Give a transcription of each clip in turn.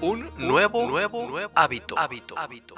un nuevo, nuevo, nuevo hábito. hábito. hábito.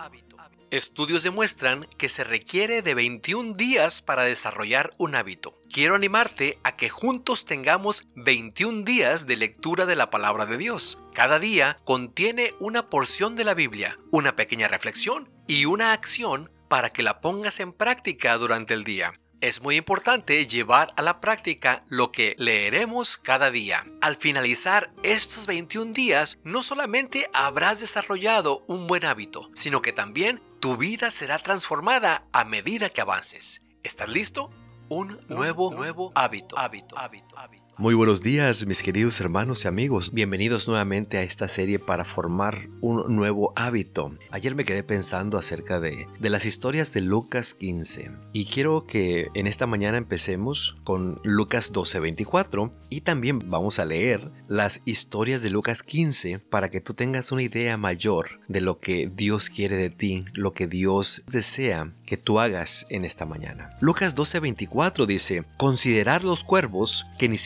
Estudios demuestran que se requiere de 21 días para desarrollar un hábito. Quiero animarte a que juntos tengamos 21 días de lectura de la palabra de Dios. Cada día contiene una porción de la Biblia, una pequeña reflexión y una acción para que la pongas en práctica durante el día. Es muy importante llevar a la práctica lo que leeremos cada día. Al finalizar estos 21 días, no solamente habrás desarrollado un buen hábito, sino que también tu vida será transformada a medida que avances. ¿Estás listo? Un nuevo, nuevo hábito, hábito, hábito, hábito. Muy buenos días mis queridos hermanos y amigos, bienvenidos nuevamente a esta serie para formar un nuevo hábito. Ayer me quedé pensando acerca de, de las historias de Lucas 15 y quiero que en esta mañana empecemos con Lucas 12:24 y también vamos a leer las historias de Lucas 15 para que tú tengas una idea mayor de lo que Dios quiere de ti, lo que Dios desea que tú hagas en esta mañana. Lucas 12:24 dice, considerar los cuervos que ni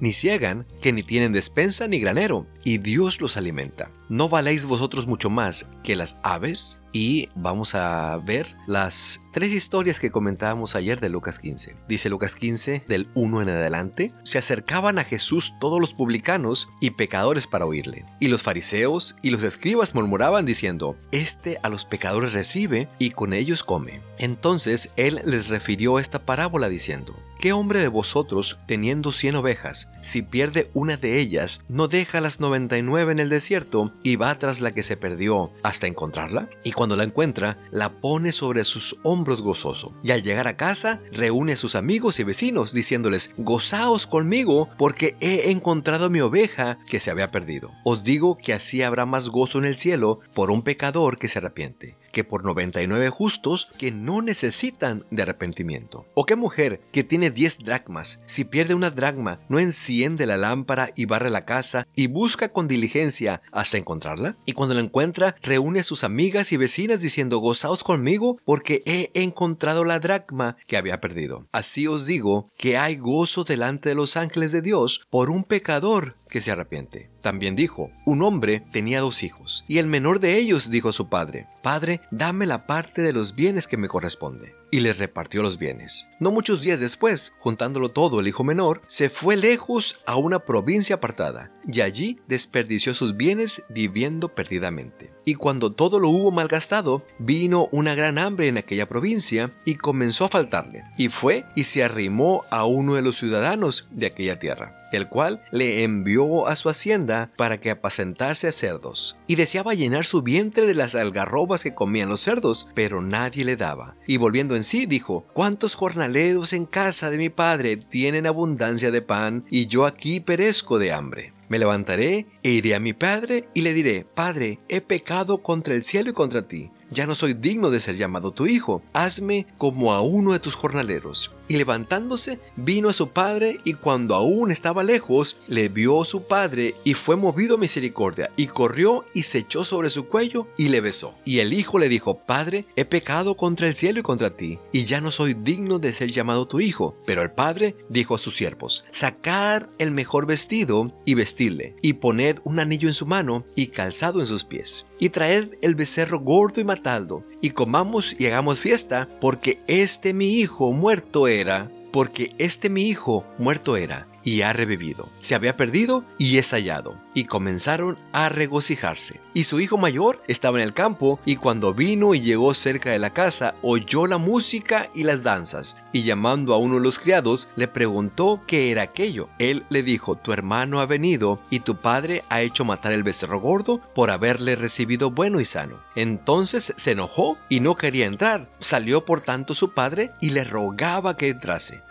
ni ciegan, que ni tienen despensa ni granero, y Dios los alimenta. ¿No valéis vosotros mucho más que las aves? y vamos a ver las tres historias que comentábamos ayer de Lucas 15. Dice Lucas 15 del 1 en adelante, se acercaban a Jesús todos los publicanos y pecadores para oírle. Y los fariseos y los escribas murmuraban diciendo, Este a los pecadores recibe y con ellos come. Entonces él les refirió esta parábola diciendo, ¿Qué hombre de vosotros, teniendo cien ovejas, si pierde una de ellas, no deja las 99 en el desierto y va tras la que se perdió hasta encontrarla? Y cuando la encuentra, la pone sobre sus hombros gozoso. Y al llegar a casa, reúne a sus amigos y vecinos, diciéndoles, Gozaos conmigo, porque he encontrado mi oveja que se había perdido. Os digo que así habrá más gozo en el cielo por un pecador que se arrepiente que por 99 justos que no necesitan de arrepentimiento? ¿O qué mujer que tiene 10 dracmas, si pierde una dracma, no enciende la lámpara y barre la casa y busca con diligencia hasta encontrarla? Y cuando la encuentra, reúne a sus amigas y vecinas diciendo, gozaos conmigo porque he encontrado la dracma que había perdido. Así os digo que hay gozo delante de los ángeles de Dios por un pecador que se arrepiente. También dijo, un hombre tenía dos hijos, y el menor de ellos dijo a su padre, Padre, dame la parte de los bienes que me corresponde y les repartió los bienes. No muchos días después, juntándolo todo el hijo menor, se fue lejos a una provincia apartada, y allí desperdició sus bienes viviendo perdidamente. Y cuando todo lo hubo malgastado, vino una gran hambre en aquella provincia y comenzó a faltarle. Y fue y se arrimó a uno de los ciudadanos de aquella tierra, el cual le envió a su hacienda para que apacentase a cerdos. Y deseaba llenar su vientre de las algarrobas que comían los cerdos, pero nadie le daba. Y volviendo en sí, dijo, ¿cuántos jornaleros en casa de mi padre tienen abundancia de pan y yo aquí perezco de hambre? Me levantaré e iré a mi padre y le diré, Padre, he pecado contra el cielo y contra ti ya no soy digno de ser llamado tu hijo, hazme como a uno de tus jornaleros. Y levantándose, vino a su padre, y cuando aún estaba lejos, le vio su padre, y fue movido a misericordia, y corrió y se echó sobre su cuello, y le besó. Y el hijo le dijo, Padre, he pecado contra el cielo y contra ti, y ya no soy digno de ser llamado tu hijo. Pero el padre dijo a sus siervos, Sacad el mejor vestido, y vestidle, y poned un anillo en su mano, y calzado en sus pies y traed el becerro gordo y matadlo, y comamos y hagamos fiesta, porque este mi hijo muerto era, porque este mi hijo muerto era, y ha revivido. Se había perdido y es hallado. Y comenzaron a regocijarse. Y su hijo mayor estaba en el campo, y cuando vino y llegó cerca de la casa, oyó la música y las danzas, y llamando a uno de los criados, le preguntó qué era aquello. Él le dijo, tu hermano ha venido, y tu padre ha hecho matar el becerro gordo por haberle recibido bueno y sano. Entonces se enojó y no quería entrar. Salió por tanto su padre y le rogaba que entrase.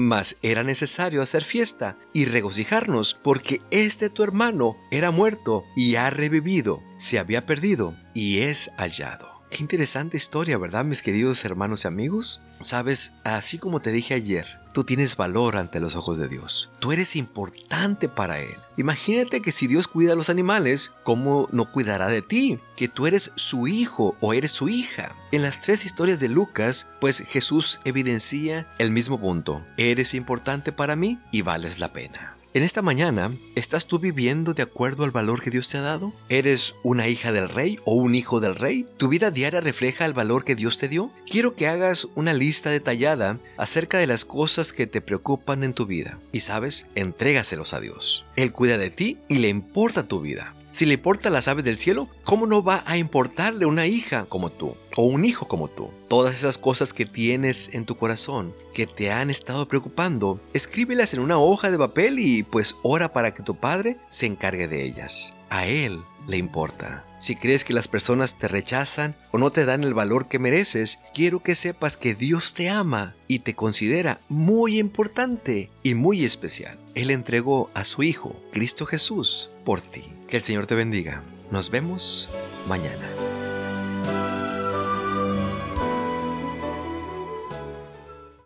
Mas era necesario hacer fiesta y regocijarnos, porque este tu hermano era muerto y ha revivido, se había perdido y es hallado. Qué interesante historia, ¿verdad, mis queridos hermanos y amigos? Sabes, así como te dije ayer, tú tienes valor ante los ojos de Dios. Tú eres importante para Él. Imagínate que si Dios cuida a los animales, ¿cómo no cuidará de ti? Que tú eres su hijo o eres su hija. En las tres historias de Lucas, pues Jesús evidencia el mismo punto. Eres importante para mí y vales la pena. En esta mañana, ¿estás tú viviendo de acuerdo al valor que Dios te ha dado? ¿Eres una hija del rey o un hijo del rey? ¿Tu vida diaria refleja el valor que Dios te dio? Quiero que hagas una lista detallada acerca de las cosas que te preocupan en tu vida. Y sabes, entrégaselos a Dios. Él cuida de ti y le importa tu vida. Si le importa las aves del cielo, ¿cómo no va a importarle una hija como tú o un hijo como tú? Todas esas cosas que tienes en tu corazón, que te han estado preocupando, escríbelas en una hoja de papel y pues ora para que tu padre se encargue de ellas. A él le importa. Si crees que las personas te rechazan o no te dan el valor que mereces, quiero que sepas que Dios te ama y te considera muy importante y muy especial. Él entregó a su Hijo, Cristo Jesús, por ti. Que el Señor te bendiga. Nos vemos mañana.